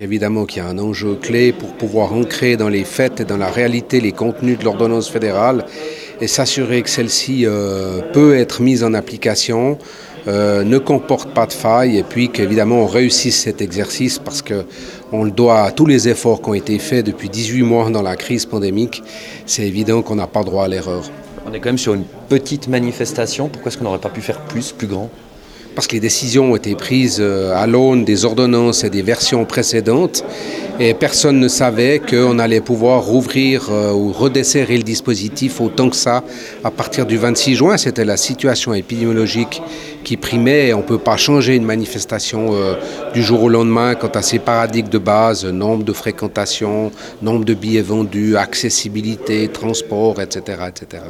Évidemment qu'il y a un enjeu clé pour pouvoir ancrer dans les faits et dans la réalité les contenus de l'ordonnance fédérale et s'assurer que celle-ci euh, peut être mise en application, euh, ne comporte pas de failles et puis qu'évidemment on réussisse cet exercice parce qu'on le doit à tous les efforts qui ont été faits depuis 18 mois dans la crise pandémique. C'est évident qu'on n'a pas droit à l'erreur. On est quand même sur une petite manifestation. Pourquoi est-ce qu'on n'aurait pas pu faire plus, plus grand? Parce que les décisions ont été prises euh, à l'aune des ordonnances et des versions précédentes et personne ne savait qu'on allait pouvoir rouvrir euh, ou redesserrer le dispositif autant que ça à partir du 26 juin. C'était la situation épidémiologique qui primait et on ne peut pas changer une manifestation euh, du jour au lendemain quant à ces paradigmes de base, nombre de fréquentations, nombre de billets vendus, accessibilité, transport, etc. etc.